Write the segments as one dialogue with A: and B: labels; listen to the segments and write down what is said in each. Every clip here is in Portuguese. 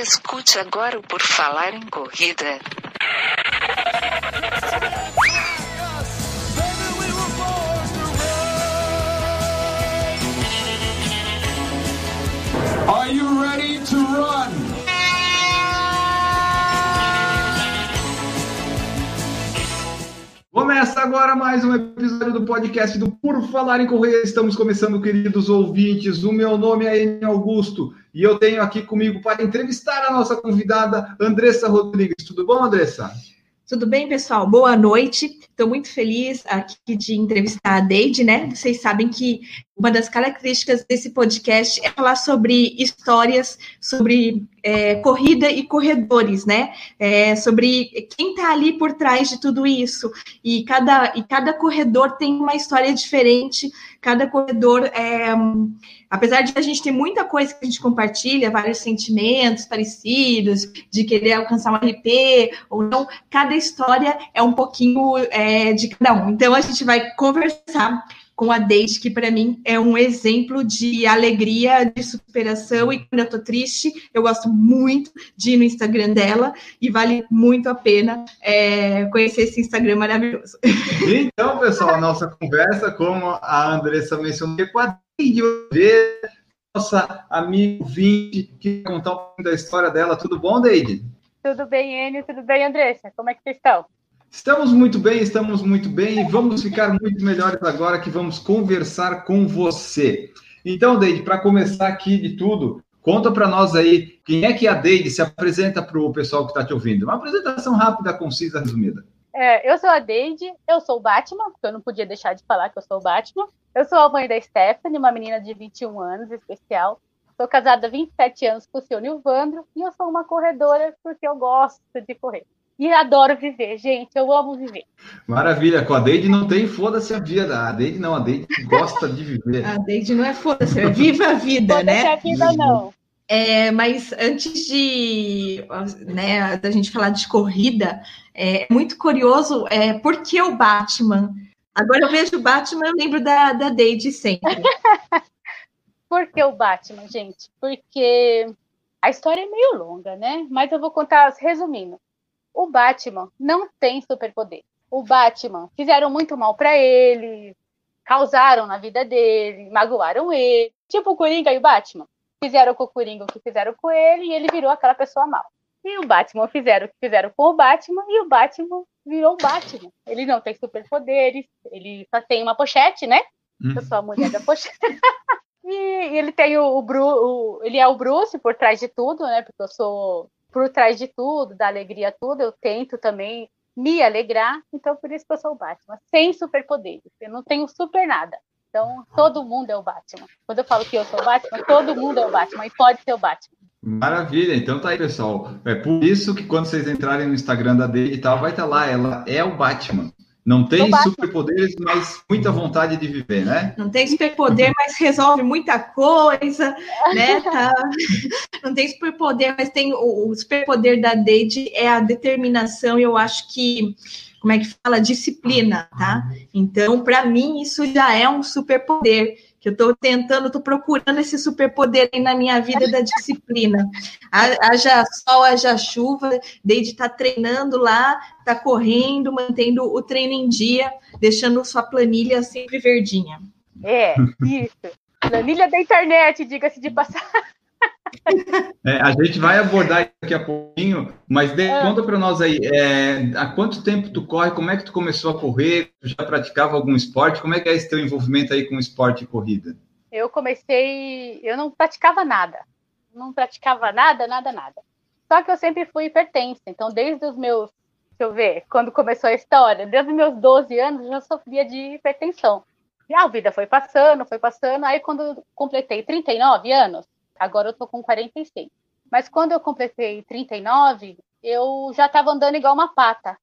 A: Escute agora o Por Falar em Corrida.
B: Are you ready to run? Começa agora mais um episódio do podcast do Por Falar em Correr. Estamos começando, queridos ouvintes. O meu nome é Enio Augusto e eu tenho aqui comigo para entrevistar a nossa convidada, Andressa Rodrigues. Tudo bom, Andressa?
C: Tudo bem, pessoal? Boa noite. Estou muito feliz aqui de entrevistar a Deide, né? Vocês sabem que uma das características desse podcast é falar sobre histórias, sobre é, corrida e corredores, né? É, sobre quem está ali por trás de tudo isso. E cada, e cada corredor tem uma história diferente, cada corredor, é, apesar de a gente ter muita coisa que a gente compartilha, vários sentimentos parecidos, de querer alcançar um RP ou não, cada história é um pouquinho é, de cada um. Então a gente vai conversar com a Deide, que para mim é um exemplo de alegria, de superação. E quando eu tô triste, eu gosto muito de ir no Instagram dela e vale muito a pena é, conhecer esse Instagram maravilhoso.
B: Então, pessoal, a nossa conversa, como a Andressa mencionou, é com a Deide ver nossa amiga Vinte, que vai contar um pouco da história dela. Tudo bom, Deide?
D: Tudo bem, Enio? Tudo bem, Andressa? Como é que vocês estão?
B: Estamos muito bem, estamos muito bem e vamos ficar muito melhores agora que vamos conversar com você. Então, Deide, para começar aqui de tudo, conta para nós aí quem é que a Deide se apresenta para o pessoal que está te ouvindo. Uma apresentação rápida, concisa, resumida.
D: É, eu sou a Deide, eu sou o Batman, porque eu não podia deixar de falar que eu sou o Batman. Eu sou a mãe da Stephanie, uma menina de 21 anos, especial. Sou casada há 27 anos com o seu Nilvandro e eu sou uma corredora porque eu gosto de correr e adoro viver, gente. Eu amo viver.
B: Maravilha. Com a Deide não tem foda-se a vida. A Deide não, a Deide gosta de viver.
C: A Deide não é foda-se, é viva a vida,
D: foda
C: né?
D: a vida não.
C: É, mas antes de né, da gente falar de corrida, é muito curioso é, por que o Batman? Agora eu vejo o Batman, eu lembro da, da Deide sempre.
D: por que o Batman, gente? Porque a história é meio longa, né? Mas eu vou contar resumindo. O Batman não tem superpoder. O Batman fizeram muito mal para ele, causaram na vida dele, magoaram ele. Tipo o Coringa e o Batman. Fizeram com o Coringa o que fizeram com ele e ele virou aquela pessoa mal. E o Batman fizeram o que fizeram com o Batman e o Batman virou o Batman. Ele não tem superpoderes, ele só tem uma pochete, né? Hum. Eu sou a mulher da pochete. e ele tem o, o, o, ele é o Bruce por trás de tudo, né? Porque eu sou por trás de tudo, da alegria tudo, eu tento também me alegrar, então por isso que eu sou o Batman, sem superpoderes, eu não tenho super nada. Então, todo mundo é o Batman. Quando eu falo que eu sou o Batman, todo mundo é o Batman e pode ser o Batman.
B: Maravilha, então tá aí, pessoal. É por isso que quando vocês entrarem no Instagram da Dei e tal, vai estar tá lá, ela é o Batman. Não tem superpoderes, mas muita vontade de viver, né?
C: Não tem superpoder, mas resolve muita coisa, né? Tá... Não tem superpoder, mas tem o, o superpoder da Deide é a determinação, e eu acho que como é que fala disciplina, tá? Então, para mim isso já é um superpoder que eu estou tentando, estou procurando esse superpoder aí na minha vida da disciplina. Haja sol, haja chuva, desde estar tá treinando lá, tá correndo, mantendo o treino em dia, deixando sua planilha sempre verdinha.
D: É, isso. Planilha da internet, diga-se de passagem.
B: É, a gente vai abordar daqui a pouquinho, mas de, é. conta para nós aí, é, há quanto tempo tu corre, como é que tu começou a correr, tu já praticava algum esporte, como é que é esse teu envolvimento aí com esporte e corrida?
D: Eu comecei, eu não praticava nada, não praticava nada, nada, nada. Só que eu sempre fui hipertensa, então desde os meus, deixa eu ver, quando começou a história, desde os meus 12 anos eu já sofria de hipertensão. E a vida foi passando, foi passando, aí quando completei 39 anos, Agora eu tô com 46. Mas quando eu completei 39, eu já estava andando igual uma pata.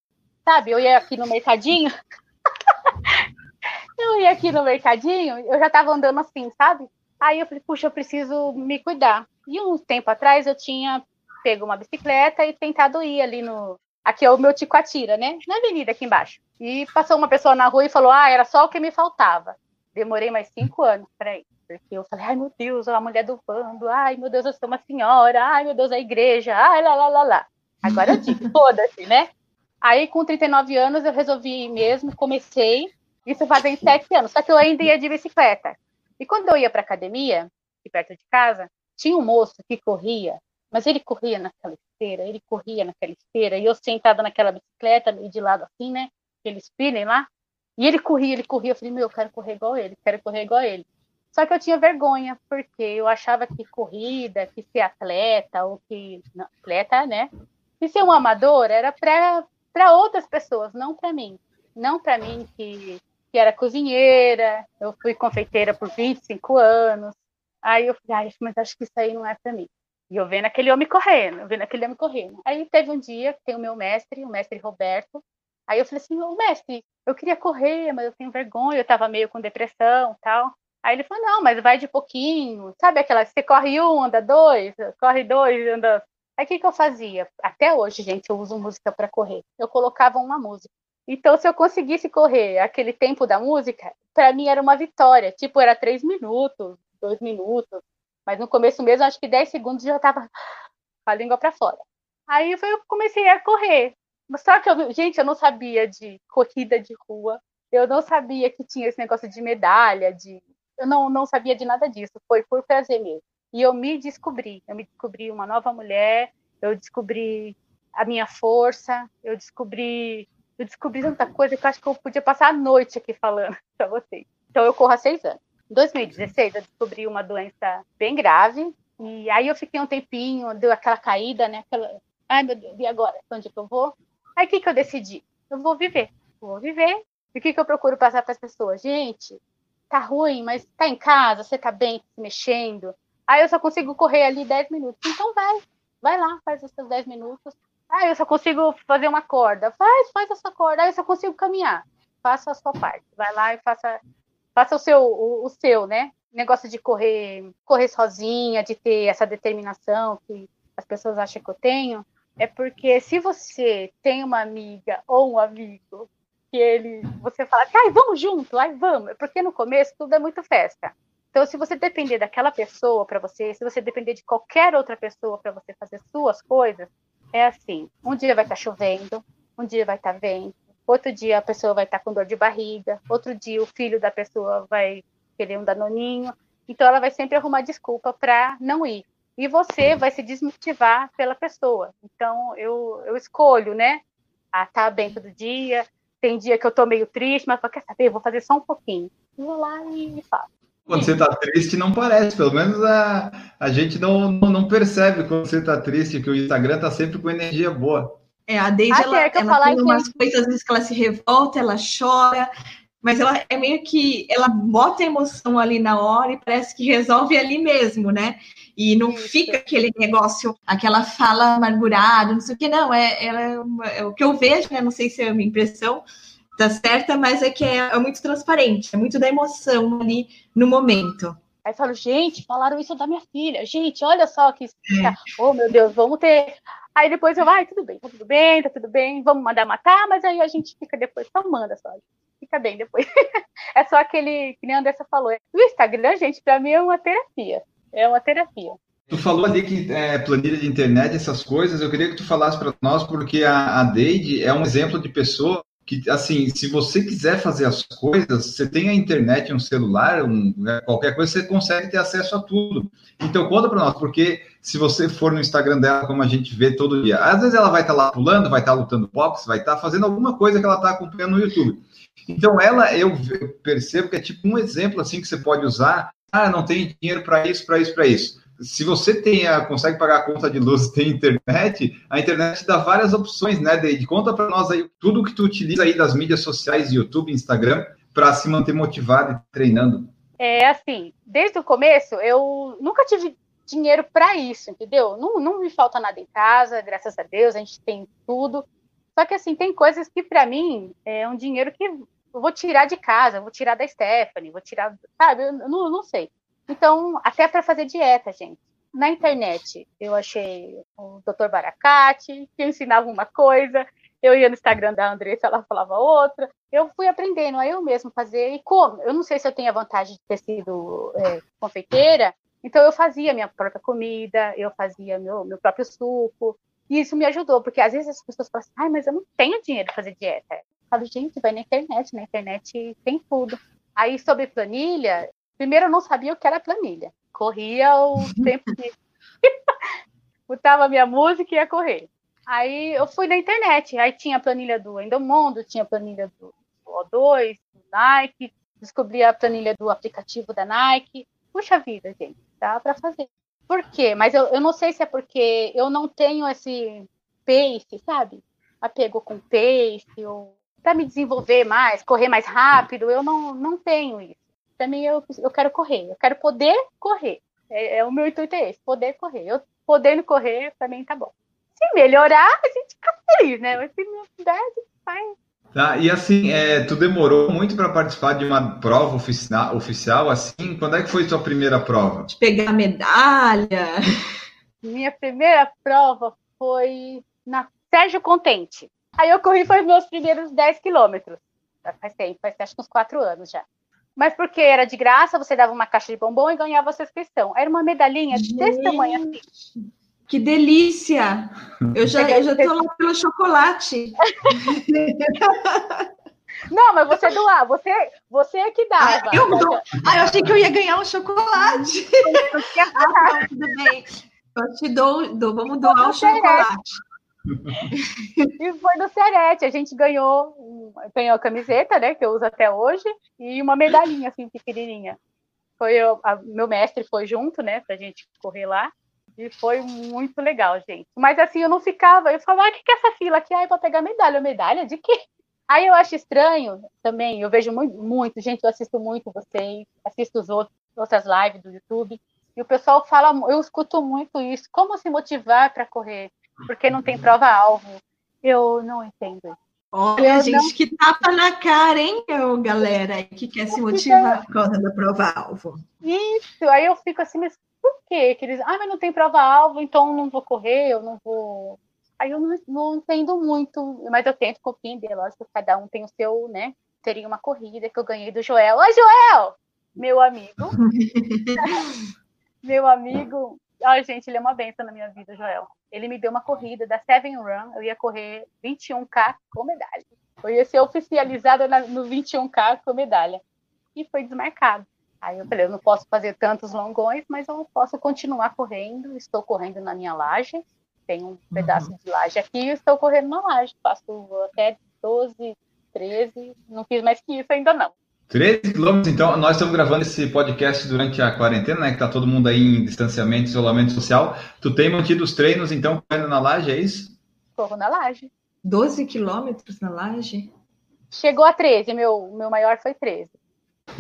D: Sabe? Eu ia aqui no mercadinho. eu ia aqui no mercadinho, eu já estava andando assim, sabe? Aí eu falei, puxa, eu preciso me cuidar. E um tempo atrás eu tinha pego uma bicicleta e tentado ir ali no. Aqui é o meu Ticoatira, né? Na avenida aqui embaixo. E passou uma pessoa na rua e falou: Ah, era só o que me faltava. Demorei mais cinco anos para ir. Porque eu falei, ai meu Deus, a mulher do bando, ai meu Deus, eu sou uma senhora, ai meu Deus, a igreja, ai lá lá lá lá. Agora eu digo, foda-se, né? Aí com 39 anos eu resolvi mesmo, comecei, isso fazem sete anos, só que eu ainda ia de bicicleta. E quando eu ia para academia, aqui perto de casa, tinha um moço que corria, mas ele corria naquela esteira, ele corria naquela esteira, e eu sentada naquela bicicleta, meio de lado assim, né? Aqueles spinning lá, e ele corria, ele corria, eu falei, meu, eu quero correr igual ele, quero correr igual ele. Só que eu tinha vergonha, porque eu achava que corrida, que ser atleta, ou que. Não, atleta, né? Que ser um amador era para outras pessoas, não para mim. Não para mim, que, que era cozinheira, eu fui confeiteira por 25 anos. Aí eu falei, mas acho que isso aí não é para mim. E eu vendo aquele homem correndo, vendo aquele homem correndo. Aí teve um dia que tem o meu mestre, o mestre Roberto. Aí eu falei assim, ô mestre, eu queria correr, mas eu tenho vergonha, eu estava meio com depressão tal. Aí ele falou, não, mas vai de pouquinho. Sabe aquela, você corre um, anda dois, corre dois, anda... Aí o que, que eu fazia? Até hoje, gente, eu uso música para correr. Eu colocava uma música. Então, se eu conseguisse correr aquele tempo da música, para mim era uma vitória. Tipo, era três minutos, dois minutos. Mas no começo mesmo, acho que dez segundos já estava com a língua para fora. Aí eu comecei a correr. Só que, eu, gente, eu não sabia de corrida de rua. Eu não sabia que tinha esse negócio de medalha, de eu não, não sabia de nada disso, foi por prazer mesmo. E eu me descobri, eu me descobri uma nova mulher, eu descobri a minha força, eu descobri, eu descobri tanta coisa que eu acho que eu podia passar a noite aqui falando para vocês. Então eu corro há seis anos. Em 2016 eu descobri uma doença bem grave e aí eu fiquei um tempinho, deu aquela caída, né? Aquela, ai meu Deus, e agora? Onde que eu vou? Aí o que que eu decidi? Eu vou viver, vou viver. E o que que eu procuro passar para as pessoas? Gente, tá ruim, mas tá em casa, você tá bem, se mexendo. Aí eu só consigo correr ali 10 minutos. Então vai, vai lá, faz os seus 10 minutos. Ah, eu só consigo fazer uma corda. Faz, faz a sua corda. Ah, eu só consigo caminhar. Faça a sua parte. Vai lá e faça, faça o seu, o, o seu, né? Negócio de correr, correr sozinha, de ter essa determinação que as pessoas acham que eu tenho, é porque se você tem uma amiga ou um amigo que ele, você fala, ai, vamos junto, ai, vamos. Porque no começo tudo é muito festa. Então, se você depender daquela pessoa para você, se você depender de qualquer outra pessoa para você fazer suas coisas, é assim: um dia vai estar tá chovendo, um dia vai estar tá vento, outro dia a pessoa vai estar tá com dor de barriga, outro dia o filho da pessoa vai querer um danoninho. Então, ela vai sempre arrumar desculpa para não ir. E você vai se desmotivar pela pessoa. Então, eu, eu escolho, né? A estar bem todo dia, tem dia que eu tô meio triste, mas eu quer saber, vou fazer só um pouquinho. vou lá e faço.
B: Quando você tá triste, não parece. Pelo menos a, a gente não, não, não percebe quando você tá triste, que o Instagram tá sempre com energia boa.
C: É, a Deide, ah, ela, é ela tem umas que... coisas, às vezes, que ela se revolta, ela chora, mas ela é meio que, ela bota a emoção ali na hora e parece que resolve ali mesmo, né? E não Isso. fica aquele negócio, aquela fala amargurada, não sei o que, não. É, ela é, uma, é o que eu vejo, né? Não sei se é a minha impressão, tá certa, mas é que é, é muito transparente, é muito da emoção ali no momento.
D: Aí falo, gente, falaram isso da minha filha. Gente, olha só que. É. Oh, meu Deus, vamos ter. Aí depois eu, ai, tudo bem, tá tudo bem, tá tudo bem, vamos mandar matar, mas aí a gente fica depois, só manda só. Fica bem depois. é só aquele, que nem a Andressa falou. O Instagram, gente, pra mim é uma terapia é uma terapia.
B: Tu falou ali que é, planilha de internet, essas coisas, eu queria que tu falasse para nós, porque a, a Deide é um exemplo de pessoa que, assim, se você quiser fazer as coisas, você tem a internet, um celular, um, né, qualquer coisa, você consegue ter acesso a tudo. Então, conta para nós, porque se você for no Instagram dela, como a gente vê todo dia, às vezes ela vai estar tá lá pulando, vai estar tá lutando boxe, vai estar tá fazendo alguma coisa que ela está acompanhando no YouTube. Então, ela, eu percebo que é tipo um exemplo, assim, que você pode usar ah, não tem dinheiro para isso, para isso, para isso. Se você tem a, consegue pagar a conta de luz, tem internet, a internet dá várias opções, né, Deide? Conta para nós aí tudo que tu utiliza aí das mídias sociais, YouTube, Instagram, para se manter motivado e treinando.
D: É assim, desde o começo eu nunca tive dinheiro para isso, entendeu? Não, não me falta nada em casa, graças a Deus, a gente tem tudo. Só que assim, tem coisas que para mim é um dinheiro que eu vou tirar de casa, vou tirar da Stephanie, vou tirar, sabe? Eu não, não sei. Então, até para fazer dieta, gente. Na internet, eu achei o Dr. Baracate, que ensinava uma coisa. Eu ia no Instagram da Andressa, ela falava outra. Eu fui aprendendo a eu mesmo fazer. E como? Eu não sei se eu tenho a vantagem de ter sido é, confeiteira, então eu fazia minha própria comida, eu fazia meu, meu próprio suco. E isso me ajudou, porque às vezes as pessoas falam assim, ai, mas eu não tenho dinheiro para fazer dieta. Eu falo, gente, vai na internet, na internet tem tudo. Aí, sobre planilha, primeiro eu não sabia o que era planilha. Corria o tempo que. Botava minha música e ia correr. Aí eu fui na internet, aí tinha a planilha do Endomondo, tinha a planilha do O2, do Nike, descobri a planilha do aplicativo da Nike. Puxa vida, gente, dá para fazer. Por quê? Mas eu, eu não sei se é porque eu não tenho esse pace, sabe? Apego com pace, ou para me desenvolver mais, correr mais rápido, eu não, não tenho isso. Mim, eu, eu quero correr, eu quero poder correr. É, é, o meu intuito é esse, poder correr. Eu podendo correr, mim tá bom. Se melhorar, a gente fica feliz, né? Mas se não puder, a gente faz.
B: Tá, e assim, é, tu demorou muito para participar de uma prova oficial, oficial, assim? Quando é que foi tua primeira prova?
C: De pegar medalha.
D: Minha primeira prova foi na Sérgio Contente. Aí eu corri foi meus primeiros 10 quilômetros. Faz tempo, faz acho que uns 4 anos já. Mas porque era de graça, você dava uma caixa de bombom e ganhava a sua inscrição. Era uma medalhinha Gente, desse tamanho assim.
C: Que delícia! Eu já, eu já tô lá pelo chocolate.
D: Não, mas você doar, você, você é que dava.
C: Ah, eu, dou. ah, eu achei que eu ia ganhar um chocolate. ah, tá, tudo bem. Eu te dou, dou vamos doar um chocolate.
D: e foi no Serete, a gente ganhou, ganhou a camiseta, né, que eu uso até hoje, e uma medalhinha assim pequenininha. Foi eu, a, meu mestre foi junto, né, pra gente correr lá. E foi muito legal, gente. Mas assim, eu não ficava, eu falava, ah, o que, que é essa fila aqui? Ai, para pegar medalha. Medalha de quê? Aí eu acho estranho também, eu vejo muito, muito, gente, eu assisto muito vocês, assisto os outros, outras lives do YouTube, e o pessoal fala, eu escuto muito isso, como se motivar para correr? Porque não tem prova-alvo. Eu não entendo
C: Olha, eu gente, não... que tapa na cara, hein, eu, galera, que quer se motivar por causa da prova-alvo.
D: Isso, aí eu fico assim, mas por quê? Que eles, ah, mas não tem prova-alvo, então não vou correr, eu não vou. Aí eu não, não entendo muito, mas eu tento compreender, lógico, cada um tem o seu, né? Teria uma corrida que eu ganhei do Joel. Oi, Joel! Meu amigo. meu amigo. Ai, gente, ele é uma benção na minha vida, Joel. Ele me deu uma corrida da Seven Run, eu ia correr 21K com medalha. Eu ia ser oficializada no 21K com medalha. E foi desmarcado. Aí eu falei, eu não posso fazer tantos longões, mas eu posso continuar correndo. Estou correndo na minha laje, tem um pedaço uhum. de laje aqui e estou correndo na laje. Faço até 12, 13, não fiz mais que isso ainda não.
B: 13 quilômetros, então, nós estamos gravando esse podcast durante a quarentena, né? Que tá todo mundo aí em distanciamento, isolamento social. Tu tem mantido os treinos, então, correndo na laje, é isso?
D: Corro na laje.
C: 12 quilômetros na laje?
D: Chegou a 13, meu, meu maior foi 13.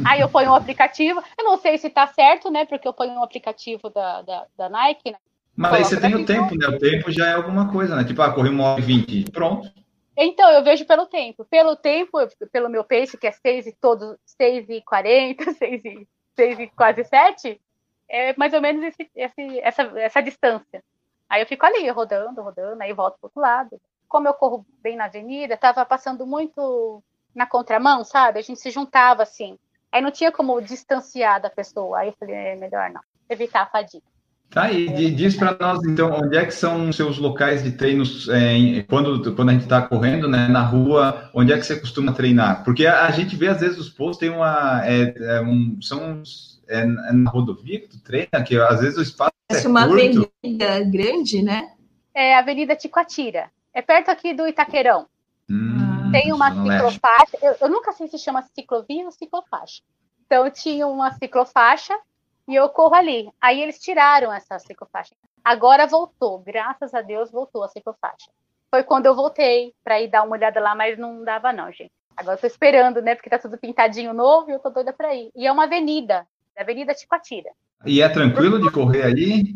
D: Aí eu ponho um aplicativo, eu não sei se tá certo, né? Porque eu ponho um aplicativo da, da, da Nike. Né?
B: Mas aí você tem o tempo, né? O tempo já é alguma coisa, né? Tipo, ah, corri uma hora e vinte, pronto.
D: Então, eu vejo pelo tempo. Pelo tempo, pelo meu pace, que é 6 e todo, 6 e 40, 6 e, 6 e quase 7, é mais ou menos esse, esse, essa, essa distância. Aí eu fico ali, rodando, rodando, aí volto pro outro lado. Como eu corro bem na avenida, tava passando muito na contramão, sabe? A gente se juntava assim. Aí não tinha como distanciar da pessoa. Aí eu falei, é melhor não, evitar a fadiga.
B: Tá, e diz para nós, então, onde é que são os seus locais de treinos é, quando, quando a gente está correndo, né, na rua, onde é que você costuma treinar? Porque a, a gente vê, às vezes, os postos tem uma, é, é um, são é, é, na rodovia que tu treina, que às vezes o espaço
C: é uma curto. avenida grande, né?
D: É a Avenida Ticoatira, é perto aqui do Itaquerão. Hum, tem uma ciclofaixa, eu, eu, nunca sei se chama ciclovia ou ciclofaixa. Então tinha uma ciclofaixa e eu corro ali. Aí eles tiraram essa ciclofaixa. Agora voltou, graças a Deus voltou a ciclofaixa. Foi quando eu voltei para ir dar uma olhada lá, mas não dava não, gente. Agora estou esperando, né? Porque tá tudo pintadinho novo e eu tô doida para ir. E é uma avenida, Avenida Ticoatira.
B: E é tranquilo de correr ali?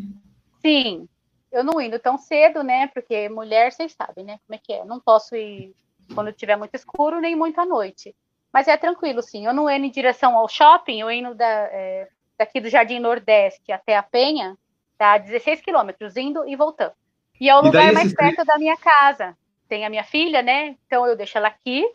D: Sim, eu não indo tão cedo, né? Porque mulher, vocês sabem, né? Como é que é? Não posso ir quando tiver muito escuro, nem muito à noite. Mas é tranquilo, sim. Eu não indo em direção ao shopping, eu indo da, é, daqui do Jardim Nordeste até a Penha, tá 16 quilômetros, indo e voltando. E é o e lugar mais perto da minha casa. tem a minha filha, né? Então eu deixo ela aqui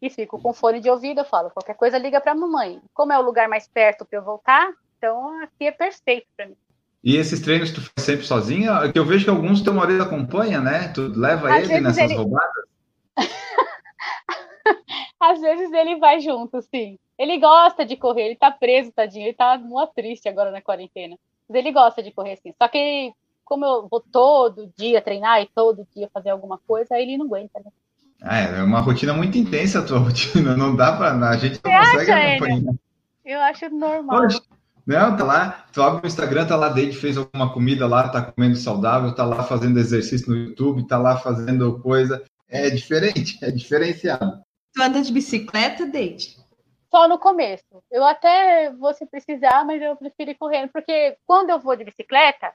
D: e fico com fone de ouvido. Eu falo, qualquer coisa liga para a mamãe. Como é o lugar mais perto para eu voltar, então aqui é perfeito para mim.
B: E esses treinos tu faz sempre sozinha? Que eu vejo que alguns teu marido acompanha, né? Tu leva Às ele nessas ele... roubadas?
D: Às vezes ele vai junto, sim. Ele gosta de correr, ele tá preso, tadinho. Ele tá muito triste agora na quarentena. Mas ele gosta de correr, sim. Só que, como eu vou todo dia treinar e todo dia fazer alguma coisa, ele não aguenta, né?
B: Ah, é uma rotina muito intensa a tua rotina. Não dá pra. A gente não Você consegue acha, acompanhar.
D: Eu acho normal. Poxa,
B: não, tá lá, tu abre o Instagram, tá lá, desde fez alguma comida lá, tá comendo saudável, tá lá fazendo exercício no YouTube, tá lá fazendo coisa. É diferente, é diferenciado.
C: Tu anda de bicicleta, Deide?
D: Só no começo. Eu até vou se precisar, mas eu prefiro ir correndo, porque quando eu vou de bicicleta,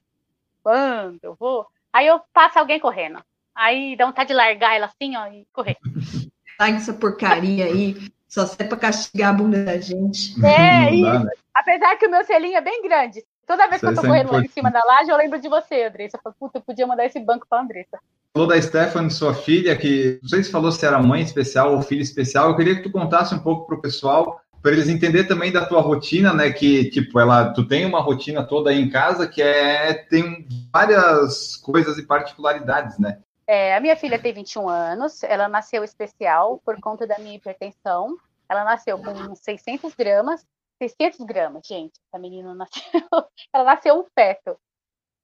D: quando eu vou, aí eu passo alguém correndo. Aí dá vontade de largar ela assim, ó, e correr.
C: Larga essa porcaria aí, só serve pra castigar a bunda da gente.
D: É, e dá, né? apesar que o meu selinho é bem grande. Toda vez que eu tô correndo lá em cima da laje, eu lembro de você, Andressa. Eu falo, puta, eu podia mandar esse banco pra Andressa.
B: Falou da Stephanie, sua filha, que não sei se falou se era mãe especial ou filha especial. Eu queria que tu contasse um pouco pro pessoal, para eles entender também da tua rotina, né? Que, tipo, ela, tu tem uma rotina toda aí em casa que é, tem várias coisas e particularidades, né?
D: É, a minha filha tem 21 anos, ela nasceu especial por conta da minha hipertensão. Ela nasceu com 600 gramas 600 gramas, gente. A menina nasceu, ela nasceu um feto.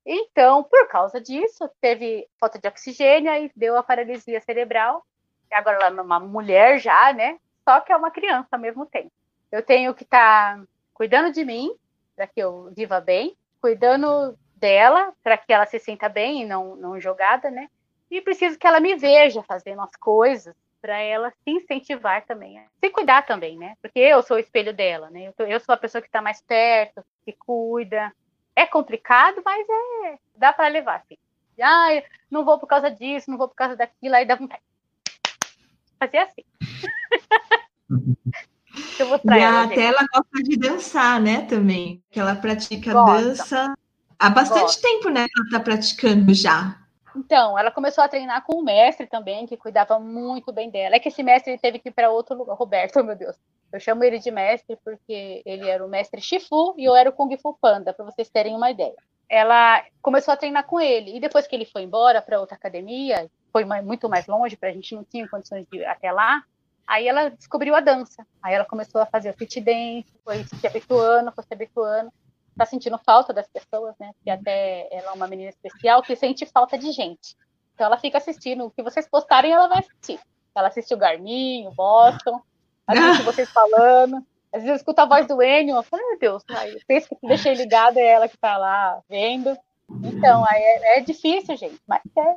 D: Então, por causa disso, teve falta de oxigênio e deu a paralisia cerebral. Agora ela é uma mulher já, né? Só que é uma criança ao mesmo tempo. Eu tenho que estar tá cuidando de mim, para que eu viva bem, cuidando dela, para que ela se sinta bem e não, não jogada, né? E preciso que ela me veja fazendo as coisas, para ela se incentivar também, se cuidar também, né? Porque eu sou o espelho dela, né? Eu, sou a pessoa que está mais perto, que cuida. É complicado, mas é dá para levar, assim. Ah, não vou por causa disso, não vou por causa daquilo, aí dá vontade. Fazer assim.
C: eu vou e ela, até ela gosta de dançar, né, também. Que ela pratica gosta. dança há bastante gosta. tempo, né, ela está praticando já.
D: Então, ela começou a treinar com o mestre também, que cuidava muito bem dela. É que esse mestre teve que ir para outro lugar. Roberto, meu Deus. Eu chamo ele de mestre porque ele era o mestre Shifu e eu era o Kung Fu Panda, para vocês terem uma ideia. Ela começou a treinar com ele. E depois que ele foi embora para outra academia, foi muito mais longe, para a gente não tinha condições de ir até lá. Aí ela descobriu a dança. Aí ela começou a fazer o fit dance, foi se habituando, foi se habituando tá sentindo falta das pessoas, né? Que até ela é uma menina especial que sente falta de gente. Então ela fica assistindo. O que vocês postarem, ela vai assistir. Ela assiste o Garmin, o Boston, assiste vocês falando. Às vezes eu escuto a voz do Enio, eu falo, meu Deus, aí, penso que deixei ligado, é ela que tá lá vendo. Então, aí é, é difícil, gente, mas é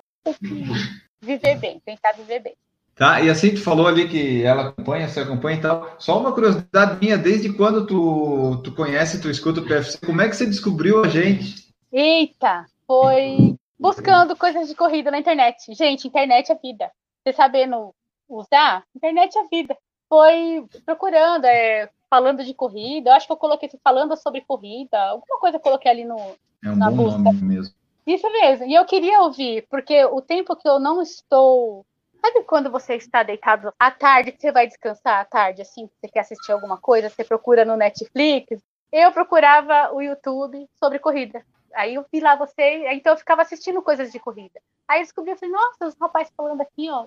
D: viver bem, tentar viver bem.
B: Tá, e assim tu falou ali que ela acompanha, você acompanha e tal. Só uma curiosidade minha, desde quando tu, tu conhece, tu escuta o PFC, como é que você descobriu a gente?
D: Eita, foi buscando coisas de corrida na internet. Gente, internet é vida. Você sabendo usar, internet é vida. Foi procurando, é, falando de corrida. Eu acho que eu coloquei falando sobre corrida. Alguma coisa eu coloquei ali no,
B: é um na bom busca. Nome mesmo.
D: Isso mesmo. E eu queria ouvir, porque o tempo que eu não estou Sabe quando você está deitado à tarde, que você vai descansar à tarde, assim, você quer assistir alguma coisa, você procura no Netflix? Eu procurava o YouTube sobre corrida. Aí eu vi lá você, então eu ficava assistindo coisas de corrida. Aí eu descobri, eu falei, nossa, os rapazes falando aqui, ó,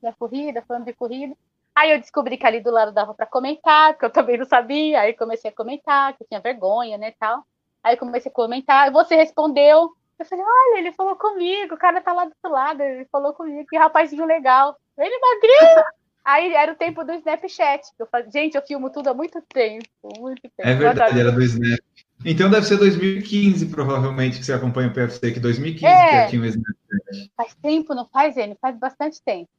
D: da corrida, falando de corrida. Aí eu descobri que ali do lado dava para comentar, que eu também não sabia. Aí comecei a comentar, que eu tinha vergonha, né, tal. Aí comecei a comentar, e você respondeu. Eu falei, olha, ele falou comigo, o cara tá lá do outro lado, ele falou comigo, que rapazinho legal. Ele magrinho! Aí era o tempo do Snapchat. Eu falei, gente, eu filmo tudo há muito tempo, muito tempo.
B: É verdade, era do Snap. Então deve ser 2015, provavelmente, que você acompanha o PFC, que 2015 é, que tinha o Snapchat.
D: Faz tempo, não faz, ele? Faz bastante tempo.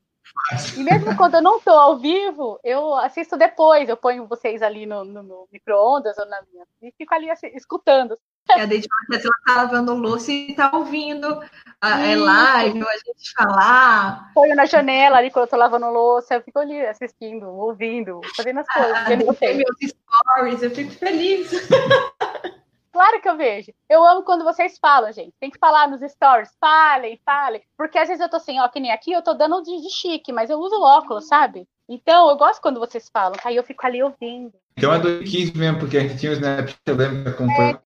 D: Faz. E mesmo quando eu não estou ao vivo, eu assisto depois, eu ponho vocês ali no, no, no micro-ondas ou na minha. E fico ali assim, escutando.
C: É, a Deide ela tá lavando louça e tá ouvindo a é live, a gente falar.
D: Põe na janela ali quando eu tô lavando louça, eu fico ali assistindo, ouvindo, fazendo as coisas. Ah, vendo
C: meus stories, eu fico feliz.
D: Claro que eu vejo. Eu amo quando vocês falam, gente. Tem que falar nos stories. Falem, falem. Porque às vezes eu tô assim, ó, que nem aqui, eu tô dando de, de chique, mas eu uso óculos, sabe? Então, eu gosto quando vocês falam, aí eu fico ali ouvindo.
B: Então é 2015 mesmo, porque a gente tinha o Snapchat, eu lembro que acompanhou.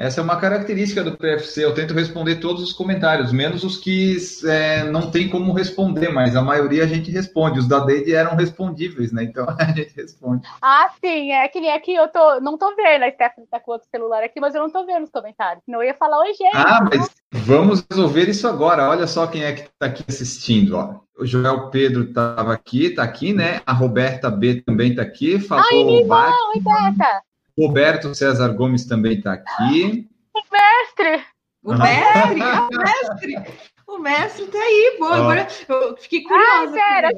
B: Essa é uma característica do PFC. Eu tento responder todos os comentários, menos os que é, não tem como responder, mas a maioria a gente responde. Os da Deide eram respondíveis, né? Então a gente responde.
D: Ah, sim. É que nem aqui eu tô, não tô vendo. A Stephanie tá com outro celular aqui, mas eu não tô vendo os comentários. Não ia falar gente.
B: Ah, mas vamos resolver isso agora. Olha só quem é que tá aqui assistindo, ó. O Joel Pedro estava aqui, tá aqui, né? A Roberta B também tá aqui. Falou
D: Ai, Oi, Beta.
B: Roberto César Gomes também está aqui.
D: O mestre!
C: O mestre, ah, o mestre! O mestre está aí, boa. Agora eu fiquei curiosa.
D: Ah, era!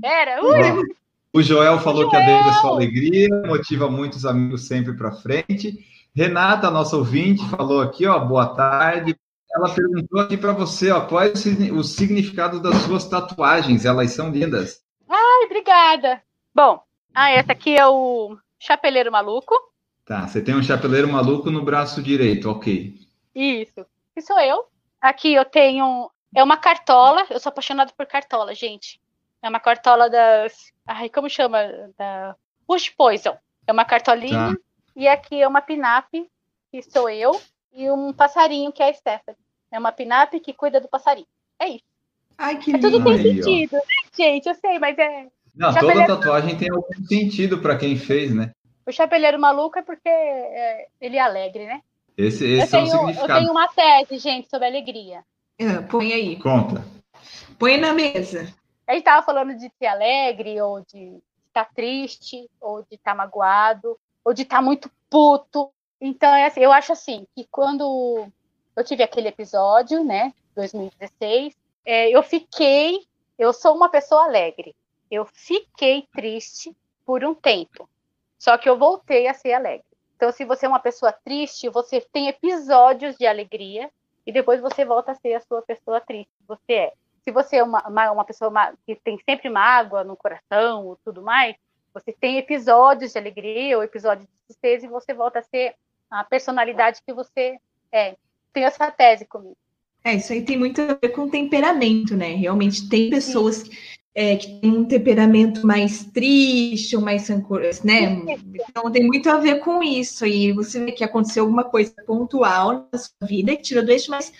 D: era, ui!
B: O Joel falou Joel. que a Deus é sua alegria, motiva muitos amigos sempre para frente. Renata, nossa ouvinte, falou aqui, ó, boa tarde. Ela perguntou aqui para você, ó, quais os significados das suas tatuagens? Elas são lindas.
D: Ai, obrigada. Bom, ah, essa aqui é o Chapeleiro Maluco.
B: Tá, você tem um chapeleiro maluco no braço direito, ok.
D: Isso. Que sou eu. Aqui eu tenho. É uma cartola. Eu sou apaixonada por cartola, gente. É uma cartola das. Ai, como chama? Da. Push Poison. É uma cartolinha. Tá. E aqui é uma pinap, que sou eu. E um passarinho, que é a Stephanie. É uma pinap que cuida do passarinho. É isso.
C: Ai, que
D: é tudo tem sentido, né, gente? Eu sei, mas é.
B: Não, toda tatuagem tem algum sentido para quem fez, né?
D: O chapeleiro maluco é porque é, ele é alegre, né?
B: Esse, esse eu,
D: tenho, é o significado. eu tenho uma tese, gente, sobre alegria.
C: É, põe aí.
B: Conta.
C: Põe na mesa.
D: A gente estava falando de ser alegre, ou de estar triste, ou de estar magoado, ou de estar muito puto. Então, é assim, eu acho assim, que quando eu tive aquele episódio, né, 2016, é, eu fiquei, eu sou uma pessoa alegre, eu fiquei triste por um tempo. Só que eu voltei a ser alegre. Então, se você é uma pessoa triste, você tem episódios de alegria e depois você volta a ser a sua pessoa triste. Você é. Se você é uma, uma pessoa que tem sempre mágoa no coração ou tudo mais, você tem episódios de alegria ou episódios de tristeza e você volta a ser a personalidade que você é. Tenho essa tese comigo.
C: É, isso aí tem muito a ver com temperamento, né? Realmente tem pessoas Sim é, que tem um temperamento mais triste ou mais rancoroso, né? Então tem muito a ver com isso. E você vê que aconteceu alguma coisa pontual na sua vida que tirou do eixo, mas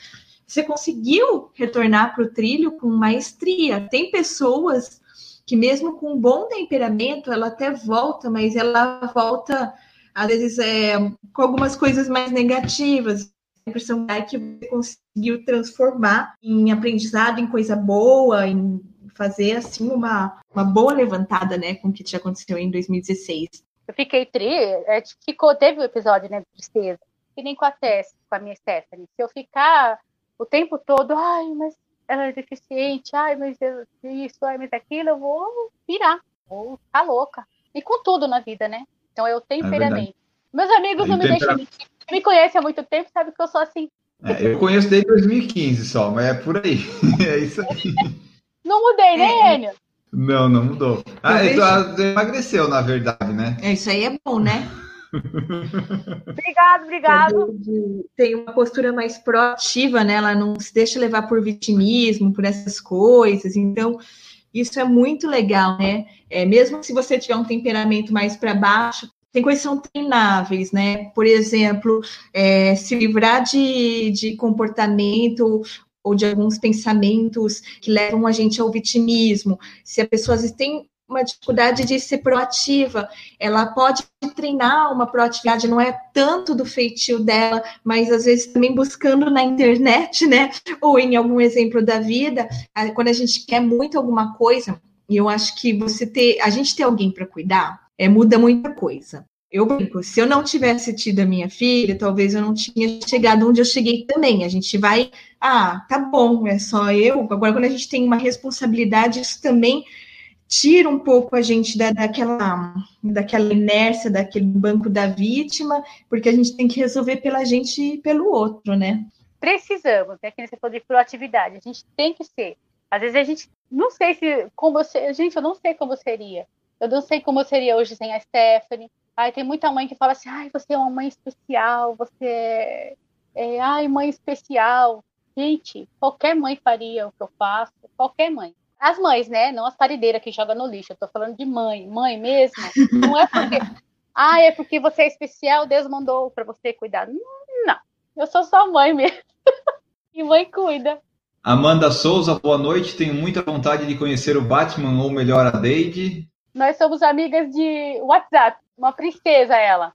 C: você conseguiu retornar para o trilho com maestria. Tem pessoas que mesmo com um bom temperamento, ela até volta, mas ela volta às vezes é, com algumas coisas mais negativas. A impressão é que você conseguiu transformar em aprendizado, em coisa boa, em fazer assim uma, uma boa levantada, né, com o que te aconteceu em 2016.
D: Eu fiquei tri, é, ficou, teve o um episódio, né, de tristeza, que nem com a Tess, com a minha Stephanie. Se eu ficar o tempo todo, ai, mas ela é deficiente, ai, mas isso, ai, mas aquilo, eu vou virar, vou ficar louca. E com tudo na vida, né? Então eu tenho é temperamento. Meus amigos não me deixam mentir. me conhecem há muito tempo, sabe que eu sou assim.
B: É, eu conheço desde 2015 só, mas é por aí. é isso aí.
D: Não mudei, né, é. Enio?
B: Não, não mudou. Ah, então emagreceu, na verdade, né?
C: É, isso aí é bom, né?
D: obrigado, obrigado.
C: Tem uma postura mais proativa, né? Ela não se deixa levar por vitimismo, por essas coisas. Então, isso é muito legal, né? É, mesmo se você tiver um temperamento mais para baixo, tem coisas que são treináveis, né? Por exemplo, é, se livrar de, de comportamento ou de alguns pensamentos que levam a gente ao vitimismo. Se a pessoa tem uma dificuldade de ser proativa, ela pode treinar uma proatividade, não é tanto do feitio dela, mas às vezes também buscando na internet, né, ou em algum exemplo da vida, quando a gente quer muito alguma coisa, e eu acho que você ter, a gente ter alguém para cuidar, é, muda muita coisa. Eu brinco, se eu não tivesse tido a minha filha, talvez eu não tinha chegado onde eu cheguei também. A gente vai, ah, tá bom, é só eu. Agora, quando a gente tem uma responsabilidade, isso também tira um pouco a gente da, daquela, daquela inércia, daquele banco da vítima, porque a gente tem que resolver pela gente e pelo outro, né?
D: Precisamos, né? Que você falou de proatividade, a gente tem que ser. Às vezes a gente não sei se como você, gente, eu não sei como seria. Eu não sei como seria hoje sem a Stephanie Ai, tem muita mãe que fala assim, ai, você é uma mãe especial, você é, é ai, mãe especial. Gente, qualquer mãe faria o que eu faço, qualquer mãe. As mães, né? Não as parideiras que jogam no lixo. Eu tô falando de mãe, mãe mesmo. Não é porque, ah, é porque você é especial, Deus mandou para você cuidar. Não, eu sou só mãe mesmo. e mãe cuida.
B: Amanda Souza, boa noite. Tenho muita vontade de conhecer o Batman, ou melhor, a Deide.
D: Nós somos amigas de WhatsApp. Uma princesa ela.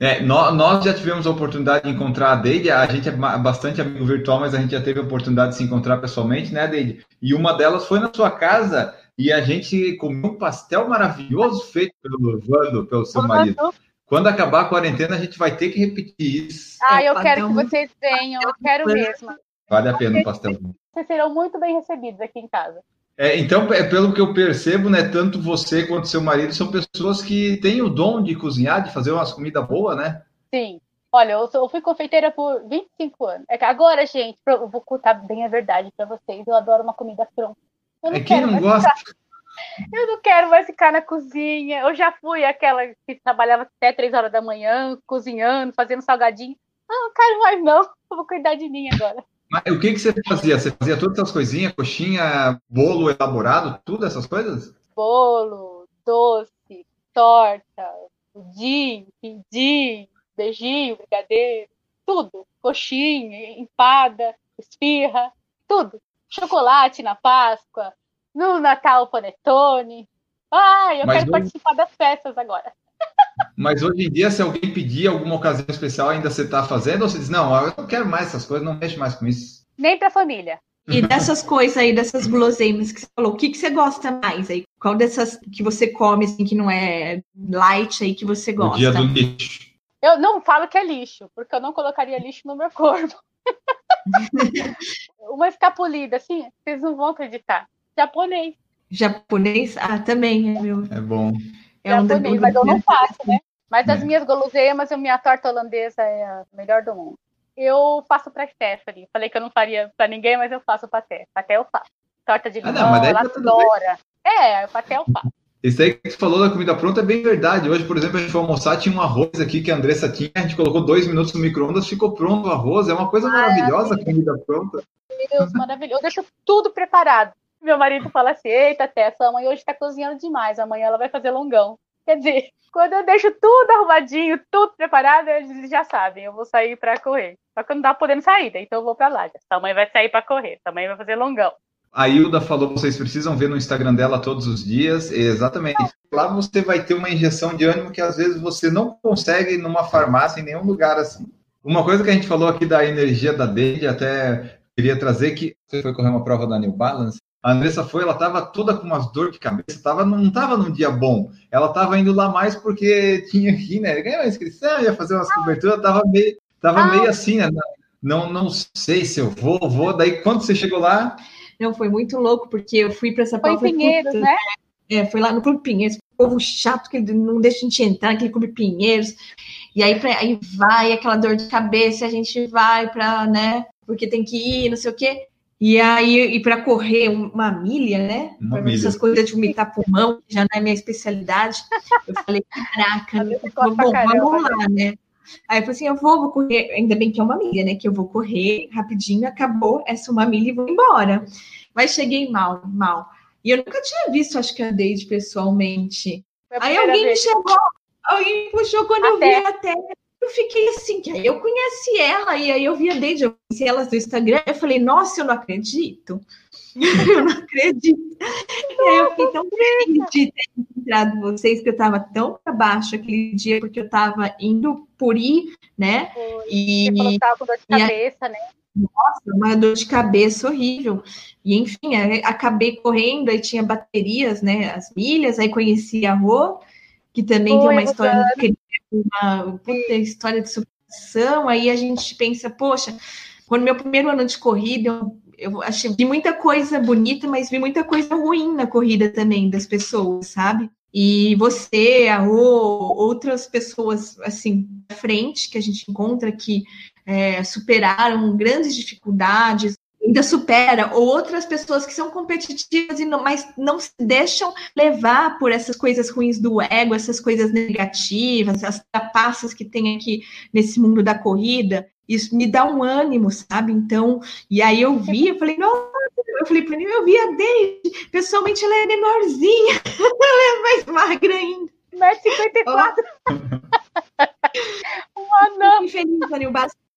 B: É, nós, nós, já tivemos a oportunidade de encontrar a Deide, a gente é bastante amigo virtual, mas a gente já teve a oportunidade de se encontrar pessoalmente, né, Deide? E uma delas foi na sua casa e a gente comeu um pastel maravilhoso feito pelo Vando, pelo seu marido. Quando acabar a quarentena, a gente vai ter que repetir isso.
D: Ah, eu quero que vocês venham, eu quero mesmo.
B: Vale a pena o pastel.
D: Vocês serão muito bem recebidos aqui em casa.
B: É, então, é, pelo que eu percebo, né, tanto você quanto seu marido são pessoas que têm o dom de cozinhar, de fazer umas comidas boas, né?
D: Sim. Olha, eu, sou, eu, fui confeiteira por 25 anos. É que agora, gente, eu vou contar bem a verdade para vocês. Eu adoro uma comida pronta.
B: é quem não gosta? Ficar,
D: eu não quero mais ficar na cozinha. Eu já fui aquela que trabalhava até 3 horas da manhã, cozinhando, fazendo salgadinho. Ah, não quero mais não. Eu vou cuidar de mim agora.
B: Mas o que, que você fazia? Você fazia todas essas coisinhas, coxinha, bolo elaborado, tudo essas coisas?
D: Bolo, doce, torta, pudim, pindim, beijinho, brigadeiro, tudo. Coxinha, empada, esfirra, tudo. Chocolate na Páscoa, no Natal panetone. Ai, eu Mas quero participar das festas agora.
B: Mas hoje em dia, se alguém pedir alguma ocasião especial, ainda você está fazendo? Ou você diz, não, eu não quero mais essas coisas, não mexe mais com isso?
D: Nem para a família.
C: E dessas coisas aí, dessas guloseimas que você falou, o que, que você gosta mais aí? Qual dessas que você come, assim, que não é light aí, que você gosta? O
B: dia do lixo.
D: Eu não falo que é lixo, porque eu não colocaria lixo no meu corpo. Uma escapulida, assim, vocês não vão acreditar. Japonês.
C: Japonês? Ah, também,
B: é meu. É bom.
D: É um japonês, mas eu não faço, né? Mas as é. minhas guloseimas, a minha torta holandesa é a melhor do mundo. Eu faço pra Stephanie. Falei que eu não faria pra ninguém, mas eu faço pra Té. Até eu faço. Torta de limão, ah, não, ela tá adora. É, até eu faço.
B: Isso aí que você falou da comida pronta é bem verdade. Hoje, por exemplo, a gente foi almoçar, tinha um arroz aqui que a Andressa tinha, a gente colocou dois minutos no micro-ondas, ficou pronto o arroz. É uma coisa maravilhosa a comida pronta.
D: Meu Deus, maravilhoso. Eu deixo tudo preparado. Meu marido fala assim: Eita, Té, sua mãe hoje tá cozinhando demais, amanhã ela vai fazer longão. Quer dizer, quando eu deixo tudo arrumadinho, tudo preparado, eles já sabem, eu vou sair para correr. Só que eu não tava podendo sair, então eu vou para lá. Sua mãe vai sair para correr, sua mãe vai fazer longão.
B: A Hilda falou vocês precisam ver no Instagram dela todos os dias. Exatamente. Lá você vai ter uma injeção de ânimo que às vezes você não consegue numa farmácia, em nenhum lugar assim. Uma coisa que a gente falou aqui da energia da Dede, até queria trazer que você foi correr uma prova da New Balance a Andressa foi, ela estava toda com umas dor de cabeça, tava, não estava num dia bom. Ela estava indo lá mais porque tinha que, né? Ganhar uma inscrição, ia fazer umas coberturas, tava meio, tava meio assim, né? Não, não sei se eu vou, vou. Daí, quando você chegou lá.
C: Não, foi muito louco, porque eu fui para essa
D: prova. Foi em Pinheiros, né?
C: É, foi lá no Clube Pinheiros. Povo chato que não deixa a gente entrar naquele Clube Pinheiros. E aí, pra, aí vai aquela dor de cabeça, a gente vai para, né? Porque tem que ir, não sei o quê. E aí, e para correr uma milha, né? Uma milha. Essas coisas de vomitar pulmão, que já não é minha especialidade. Eu falei, caraca, bom, vamos lá, né? Aí eu falei assim, eu vou, vou correr, ainda bem que é uma milha, né? Que eu vou correr rapidinho, acabou essa uma milha e vou embora. Mas cheguei mal, mal. E eu nunca tinha visto, acho que a Deide pessoalmente. Aí alguém vez. me chamou, alguém me puxou quando até. eu vi até eu fiquei assim, que aí eu conheci ela, e aí eu via desde eu conheci elas do Instagram, eu falei, nossa, eu não acredito. eu não acredito. E aí eu fiquei tão feliz de ter encontrado vocês, que eu estava tão para baixo aquele dia, porque eu estava indo por ir, né?
D: Foi. E você falou com dor de cabeça, né?
C: Nossa, uma dor de cabeça horrível. E enfim, acabei correndo, aí tinha baterias, né? As milhas, aí conheci a Rô, que também Foi, tem uma história incrível uma puta história de superação, aí a gente pensa, poxa, quando meu primeiro ano de corrida, eu, eu achei, vi muita coisa bonita, mas vi muita coisa ruim na corrida também das pessoas, sabe? E você, a Rô, outras pessoas assim à frente que a gente encontra que é, superaram grandes dificuldades, ainda supera, ou outras pessoas que são competitivas, e não, mas não se deixam levar por essas coisas ruins do ego, essas coisas negativas, as trapaças que tem aqui nesse mundo da corrida. Isso me dá um ânimo, sabe? Então, e aí eu vi, eu falei, nossa, eu falei para mim, eu vi a Deide, pessoalmente ela é menorzinha, ela é mais magra ainda.
D: 1,54m.
C: um anão. Feliz, Anil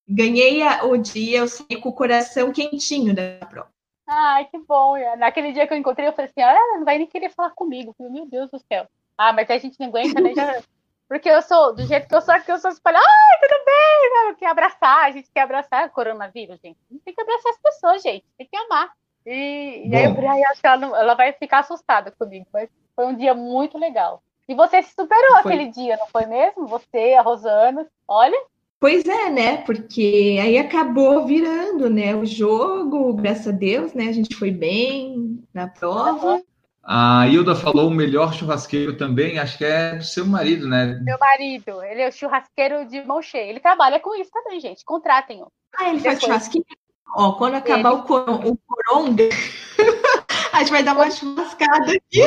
C: Ganhei o dia, eu saí com o coração quentinho da prova.
D: Ai, que bom. Naquele dia que eu encontrei, eu falei assim: ah, não vai nem querer falar comigo. falei, meu Deus do céu. Ah, mas a gente não aguenta, né? Já... Porque eu sou, do jeito que eu sou, que eu sou espalhada. Ai, tudo bem, né? quer abraçar, a gente quer abraçar o coronavírus, gente. Não tem que abraçar as pessoas, gente. Tem que amar. E, e aí eu falei, acho que ela, não, ela vai ficar assustada comigo. Mas foi um dia muito legal. E você se superou foi. aquele dia, não foi mesmo? Você, a Rosana, olha.
C: Pois é, né? Porque aí acabou virando, né? O jogo, graças a Deus, né? A gente foi bem na prova.
B: A Hilda falou o melhor churrasqueiro também, acho que é do seu marido, né?
D: Meu marido, ele é o churrasqueiro de mão cheia. Ele trabalha com isso também, gente. Contratem-o.
C: Ah, ele Depois. faz churrasquinho? Ó, quando acabar ele... o, cor o coronga, a gente vai dar uma churrascada aqui.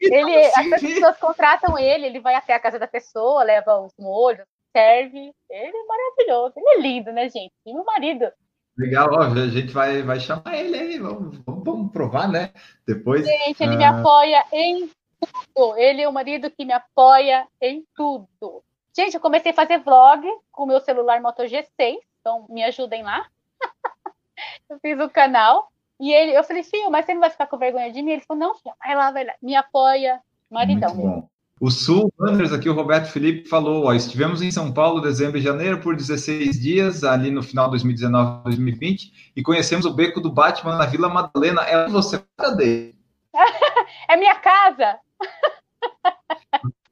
D: ele, as pessoas contratam ele, ele vai até a casa da pessoa, leva os molhos, serve. Ele é maravilhoso, ele é lindo, né, gente? E meu marido.
B: Legal, ó, a gente vai, vai chamar ele aí, vamos, vamos, provar, né? Depois.
D: Gente, ele uh... me apoia em tudo. Ele é o marido que me apoia em tudo. Gente, eu comecei a fazer vlog com o meu celular Moto G6, então me ajudem lá. eu fiz o canal. E ele, eu falei, filho, mas você não vai ficar com vergonha de mim? Ele falou, não, filho, vai lá, vai lá. Me apoia, maridão.
B: O Sul Runners, aqui o Roberto Felipe falou, ó, estivemos em São Paulo dezembro e janeiro por 16 dias, ali no final de 2019 2020, e conhecemos o Beco do Batman na Vila Madalena. É você dele?
D: é minha casa!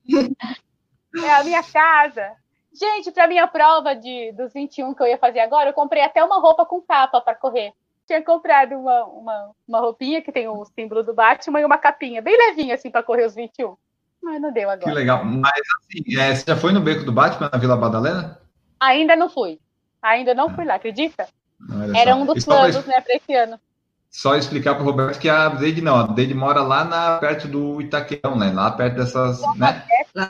D: é a minha casa! Gente, para minha prova de, dos 21 que eu ia fazer agora, eu comprei até uma roupa com capa para correr tinha comprado uma, uma, uma roupinha que tem o símbolo do Batman e uma capinha, bem levinha, assim, para correr os 21. Mas não deu agora.
B: Que legal. Mas, assim, é, você já foi no Beco do Batman, na Vila Madalena?
D: Ainda não fui. Ainda não fui lá, acredita? Era um dos planos, pra... né, para esse ano.
B: Só explicar para o Roberto que a Deide não, a Deide mora lá na, perto do Itaquerão, né? Lá perto dessas. Né?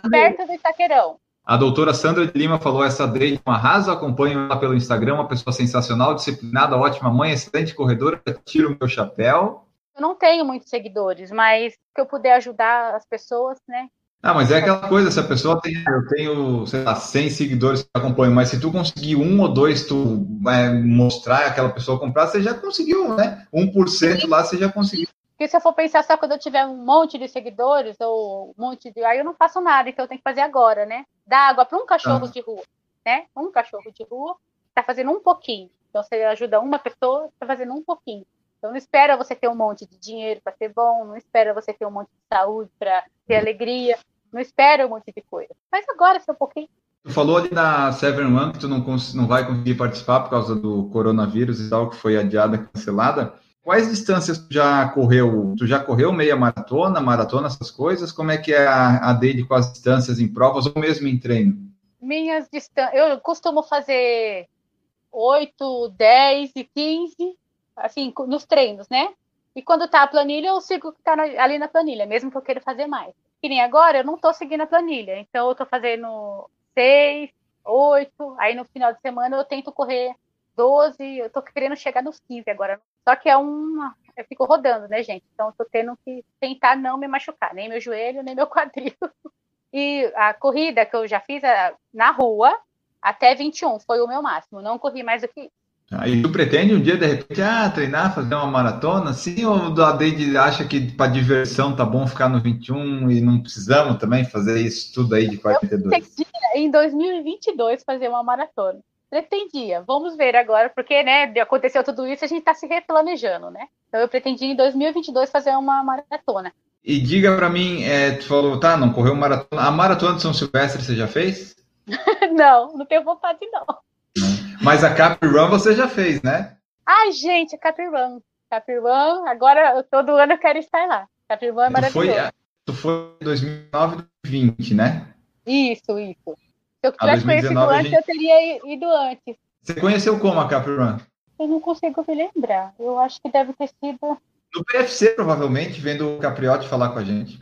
D: Perto do Itaquerão.
B: A doutora Sandra de Lima falou essa Deide um arraso, acompanho ela pelo Instagram, uma pessoa sensacional, disciplinada, ótima mãe, excelente corredora, tiro o meu chapéu.
D: Não tenho muitos seguidores, mas que eu puder ajudar as pessoas, né?
B: Ah, mas é aquela coisa, se a pessoa tem, eu tenho, sei lá, 100 seguidores que acompanham, mas se tu conseguir um ou dois, tu é, mostrar aquela pessoa comprar, você já conseguiu, né? 1% lá você já conseguiu.
D: Porque se eu for pensar só quando eu tiver um monte de seguidores ou um monte de. Aí eu não faço nada, então eu tenho que fazer agora, né? Dar água para um cachorro ah. de rua, né? Um cachorro de rua está fazendo um pouquinho. Então você ajuda uma pessoa, está fazendo um pouquinho. Então não espera você ter um monte de dinheiro para ser bom, não espera você ter um monte de saúde para ter alegria, não espera um monte de coisa. Mas agora, seu um pouquinho.
B: Tu falou ali na Seven One que tu não, não vai conseguir participar por causa do coronavírus e tal, que foi adiada, cancelada. Quais distâncias tu já correu? Tu já correu meia maratona, maratona, essas coisas? Como é que é a, a dele com as distâncias em provas ou mesmo em treino?
D: Minhas distâncias, eu costumo fazer 8, 10 e 15, assim, nos treinos, né? E quando tá a planilha, eu sigo que tá ali na planilha, mesmo que eu queira fazer mais. Que nem agora, eu não tô seguindo a planilha, então eu tô fazendo 6, 8, aí no final de semana eu tento correr 12, eu tô querendo chegar nos 15 agora. Só que é uma. Eu fico rodando, né, gente? Então eu tô tendo que tentar não me machucar, nem meu joelho, nem meu quadril. E a corrida que eu já fiz na rua, até 21, foi o meu máximo. Não corri mais do que isso.
B: Aí tu pretende um dia, de repente, ah, treinar, fazer uma maratona, sim? Ou a Deide acha que para diversão tá bom ficar no 21 e não precisamos também fazer isso tudo aí de 42? Eu pretendia
D: em 2022 fazer uma maratona pretendia. Vamos ver agora, porque, né, aconteceu tudo isso, a gente está se replanejando, né? Então eu pretendia em 2022 fazer uma maratona.
B: E diga para mim, é, tu falou, tá, não correu maratona. A maratona de São Silvestre você já fez?
D: não, não tenho vontade não.
B: Mas a Capri Run você já fez, né?
D: Ai, gente, a Capri Run. Capri Run, agora todo ano eu quero estar lá. Capri Run é maravilhoso. Foi,
B: tu foi em 2009 e 2020, né?
D: Isso, isso. Se eu tivesse conhecido antes, gente... eu teria ido antes.
B: Você conheceu como a Capri Run?
D: Eu não consigo me lembrar. Eu acho que deve ter sido.
B: No PFC, provavelmente, vendo o Capriotti falar com a gente.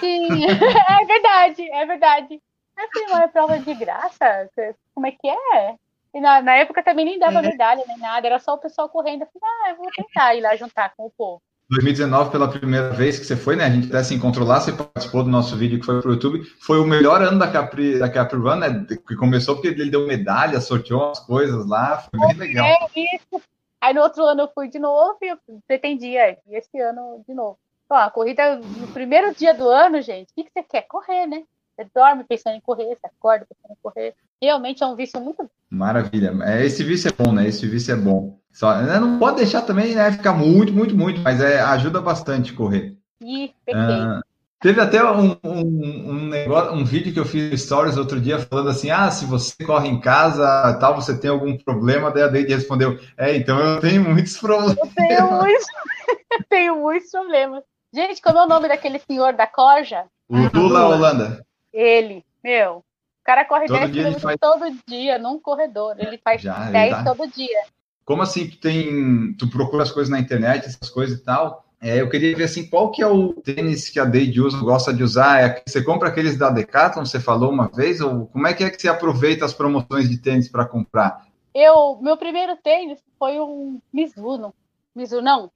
D: Sim, é verdade, é verdade. Assim, é prova de graça? Como é que é? E na, na época também nem dava é. medalha nem nada, era só o pessoal correndo. Eu falei, ah, eu vou tentar ir lá juntar com o povo.
B: 2019, pela primeira vez que você foi, né? A gente até se encontrou lá, você participou do nosso vídeo que foi pro YouTube. Foi o melhor ano da Capri, da Capri Run, né? Que começou porque ele deu medalha, sorteou as coisas lá, foi bem legal.
D: É isso. Aí no outro ano eu fui de novo e eu pretendia, e esse ano de novo. Ó, a corrida no primeiro dia do ano, gente, o que, que você quer? Correr, né? Você dorme pensando em correr, você acorda pensando em correr. Realmente é um vício muito.
B: Maravilha. É, esse vício é bom, né? Esse vício é bom. Só, né, não pode deixar também, né? Ficar muito, muito, muito, mas é, ajuda bastante correr.
D: Ih, perfeito.
B: teve até um, um, um, negócio, um vídeo que eu fiz stories outro dia falando assim: ah, se você corre em casa, tal, você tem algum problema? Daí a Deide respondeu: é, então eu tenho muitos problemas.
D: Eu tenho muitos, tenho muitos problemas. Gente, como é o nome daquele senhor da corja?
B: O Lula Holanda.
D: Ele, meu. O cara corre todo 10 dia faz... todo dia num corredor. Ele faz Já, 10 tá... todo dia.
B: Como assim tu tem. Tu procura as coisas na internet, essas coisas e tal? É, eu queria ver assim, qual que é o tênis que a Deide usa, gosta de usar? É, você compra aqueles da Decathlon, você falou uma vez? Ou como é que é que você aproveita as promoções de tênis para comprar?
D: Eu, meu primeiro tênis foi um Mizuno. Mizuno, não.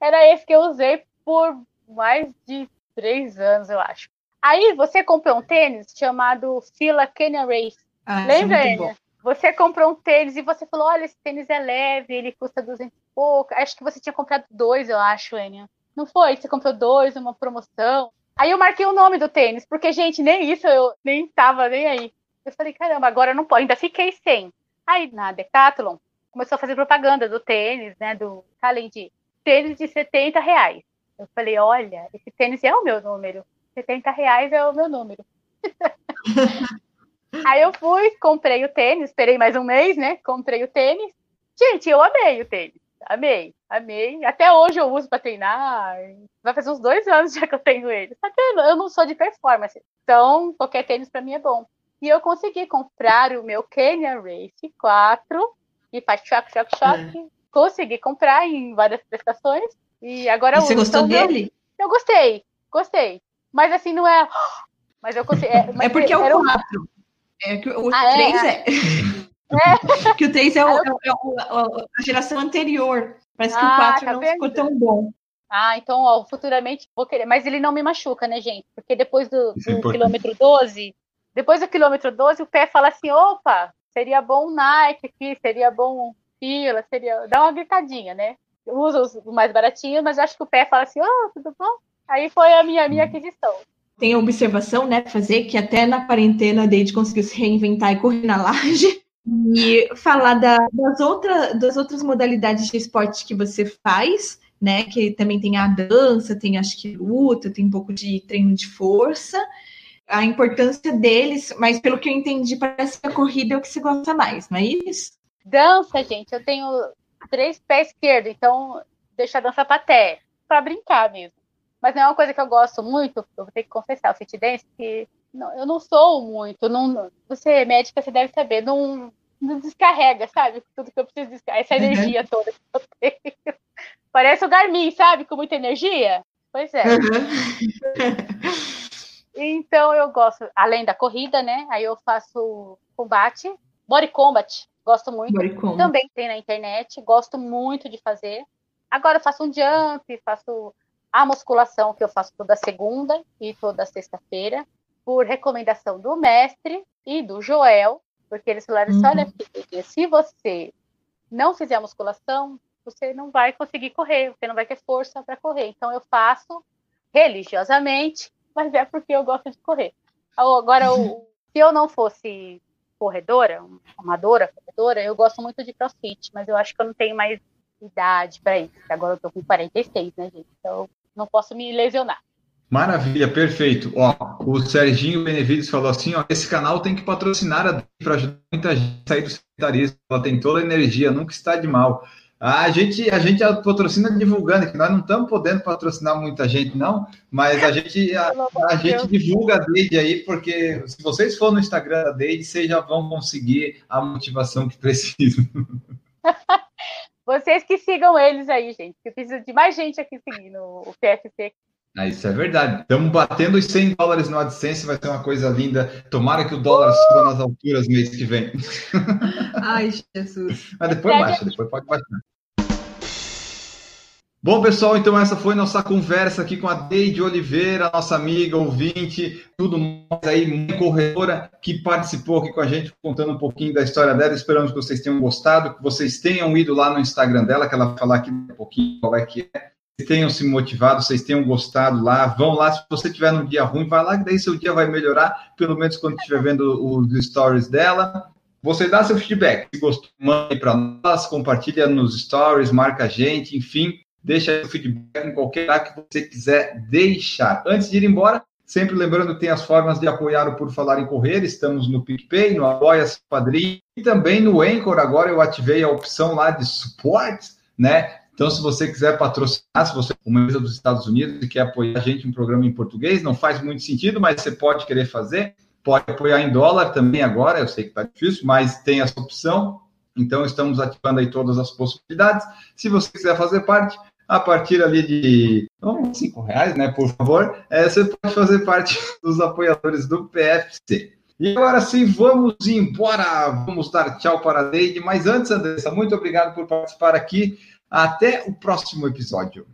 D: Era esse que eu usei por mais de três anos, eu acho. Aí você comprou um tênis chamado Fila Canyon Race. Ah, Lembra, é Você comprou um tênis e você falou: olha, esse tênis é leve, ele custa 200 e pouco. Acho que você tinha comprado dois, eu acho, Enia. Não foi? Você comprou dois, uma promoção. Aí eu marquei o nome do tênis, porque, gente, nem isso eu nem tava nem aí. Eu falei, caramba, agora não pode, ainda fiquei sem. Aí na Decathlon começou a fazer propaganda do tênis, né? Do além de tênis de 70 reais. Eu falei, olha, esse tênis é o meu número. 70 reais é o meu número. Aí eu fui, comprei o tênis, esperei mais um mês, né? Comprei o tênis. Gente, eu amei o tênis. Amei, amei. Até hoje eu uso para treinar. Vai fazer uns dois anos já que eu tenho ele. Só que eu não sou de performance. Então, qualquer tênis para mim é bom. E eu consegui comprar o meu Canyon Race 4 e faz choque, choque, choque. É. Consegui comprar em várias prestações. E agora e
C: Você gostou então, dele?
D: Eu gostei, gostei. Mas assim, não é. Mas eu consigo.
C: É, é porque é o 4. É que o ah, 3 é. é. é. que o 3 é, o, é, o, a geração anterior. Parece que ah, o 4 tá não vendo? ficou tão bom.
D: Ah, então, ó, futuramente vou querer. Mas ele não me machuca, né, gente? Porque depois do, do quilômetro 12, depois do quilômetro 12, o pé fala assim: opa, seria bom um Nike aqui, seria bom fila, seria. Dá uma gritadinha, né? Eu uso os mais baratinhos, mas acho que o pé fala assim: oh, tudo bom? Aí foi a minha, minha aquisição.
C: Tem a observação, né, fazer que até na quarentena a Deide conseguiu se reinventar e correr na laje. E falar da, das, outra, das outras modalidades de esporte que você faz, né? Que também tem a dança, tem acho que luta, tem um pouco de treino de força. A importância deles, mas pelo que eu entendi, parece que a corrida é o que você gosta mais, não é isso?
D: Dança, gente, eu tenho três pés esquerdos, então deixa a dança para pé, para brincar mesmo. Mas não é uma coisa que eu gosto muito, eu vou ter que confessar, o fit dance, que não, eu não sou muito, não, você é médica, você deve saber, não, não descarrega, sabe? Tudo que eu preciso descarregar, essa uhum. energia toda que eu tenho. Parece o Garmin, sabe? Com muita energia. Pois é. Uhum. então eu gosto, além da corrida, né? Aí eu faço combate, body combat, gosto muito. Também tem na internet, gosto muito de fazer. Agora eu faço um jump, faço a musculação que eu faço toda segunda e toda sexta-feira, por recomendação do mestre e do Joel, porque eles falaram assim, olha, uhum. se você não fizer a musculação, você não vai conseguir correr, você não vai ter força para correr. Então eu faço religiosamente, mas é porque eu gosto de correr. Agora, o, se eu não fosse corredora, amadora, corredora, eu gosto muito de crossfit, mas eu acho que eu não tenho mais idade para isso. Agora eu tô com 46, né, gente? Então não posso me lesionar.
B: Maravilha, perfeito. Ó, o Serginho Benevides falou assim: ó, esse canal tem que patrocinar a para ajudar muita gente a sair do sedentarismo. Ela tem toda a energia, nunca está de mal. A gente, a gente patrocina divulgando, que nós não estamos podendo patrocinar muita gente, não, mas a gente, a, a gente divulga a Deide aí, porque se vocês forem no Instagram da Deide, vocês já vão conseguir a motivação que precisam.
D: Vocês que sigam eles aí, gente. Eu preciso de mais gente aqui seguindo o PFC.
B: Ah, isso é verdade. Estamos batendo os 100 dólares no AdSense, vai ser uma coisa linda. Tomara que o dólar suba nas alturas mês que vem.
C: Ai, Jesus.
B: Mas depois baixa, depois pode baixar. Bom, pessoal, então essa foi nossa conversa aqui com a Deide Oliveira, nossa amiga, ouvinte, tudo mais aí, corretora, que participou aqui com a gente, contando um pouquinho da história dela. Esperamos que vocês tenham gostado, que vocês tenham ido lá no Instagram dela, que ela vai falar aqui um pouquinho qual é que é. Vocês tenham se motivado, vocês tenham gostado lá. Vão lá, se você tiver num dia ruim, vai lá, que daí seu dia vai melhorar, pelo menos quando estiver vendo os stories dela. Você dá seu feedback. Se gostou, mande para nós, compartilha nos stories, marca a gente, enfim deixa o feedback em qualquer lugar que você quiser deixar. Antes de ir embora, sempre lembrando que tem as formas de apoiar o Por Falar em Correr, estamos no PicPay, no Apoia-se e também no Anchor, agora eu ativei a opção lá de suporte, né? Então, se você quiser patrocinar, se você é uma empresa dos Estados Unidos e quer apoiar a gente em um programa em português, não faz muito sentido, mas você pode querer fazer, pode apoiar em dólar também agora, eu sei que está difícil, mas tem essa opção. Então, estamos ativando aí todas as possibilidades. Se você quiser fazer parte, a partir ali de oh, cinco reais, né, por favor, é, você pode fazer parte dos apoiadores do PFC. E agora sim, vamos embora. Vamos dar tchau para a Deide. Mas antes, Andressa, muito obrigado por participar aqui. Até o próximo episódio.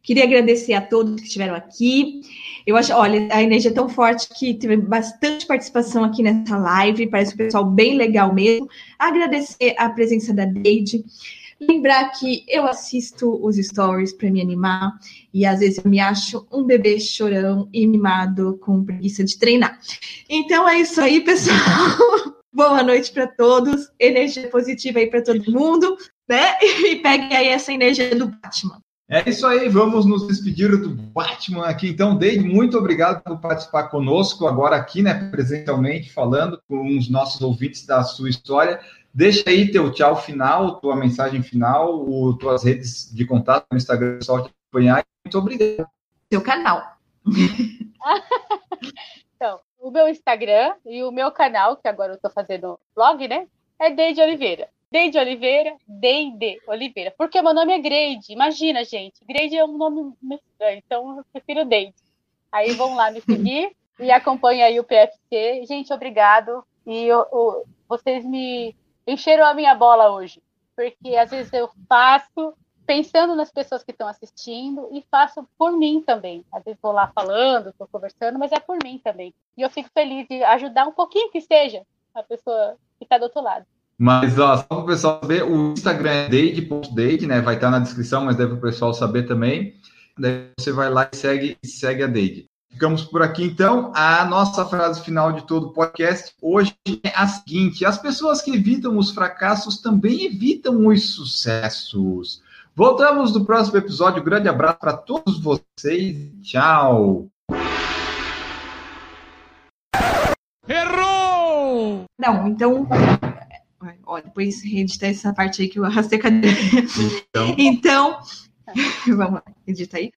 C: Queria agradecer a todos que estiveram aqui. Eu acho, olha, a energia é tão forte que teve bastante participação aqui nessa live. Parece um pessoal bem legal mesmo. Agradecer a presença da Deide. Lembrar que eu assisto os stories para me animar e às vezes eu me acho um bebê chorão e mimado com preguiça de treinar. Então é isso aí, pessoal. Boa noite para todos. Energia positiva aí para todo mundo, né? E peguem aí essa energia do Batman.
B: É isso aí, vamos nos despedir do Batman aqui. Então, Dave, muito obrigado por participar conosco agora aqui, né, presencialmente, falando com os nossos ouvintes da sua história. Deixa aí teu tchau final, tua mensagem final, o, tuas redes de contato no Instagram, só te acompanhar. Muito obrigado.
C: Seu canal.
D: então, o meu Instagram e o meu canal, que agora eu estou fazendo blog, né? É Deide Oliveira. Deide Oliveira, Deide Oliveira. Porque meu nome é Grade. Imagina, gente. Grade é um nome estranho, então eu prefiro Deide. Aí vão lá me seguir e acompanha aí o PFC. Gente, obrigado. E eu, eu, vocês me encheram a minha bola hoje, porque às vezes eu faço pensando nas pessoas que estão assistindo e faço por mim também. Às vezes vou lá falando, estou conversando, mas é por mim também. E eu fico feliz de ajudar um pouquinho que seja a pessoa que está do outro lado.
B: Mas ó, só para o pessoal saber, o Instagram é date.date, né? Vai estar na descrição, mas deve o pessoal saber também. Daí você vai lá e segue, segue a Date. Ficamos por aqui, então. A nossa frase final de todo o podcast hoje é a seguinte: as pessoas que evitam os fracassos também evitam os sucessos. Voltamos no próximo episódio. Um grande abraço para todos vocês. Tchau.
C: Errou! Não, então. Ó, depois reeditar essa parte aí que eu arrastei a cadeira. Então, então vamos lá, edita aí.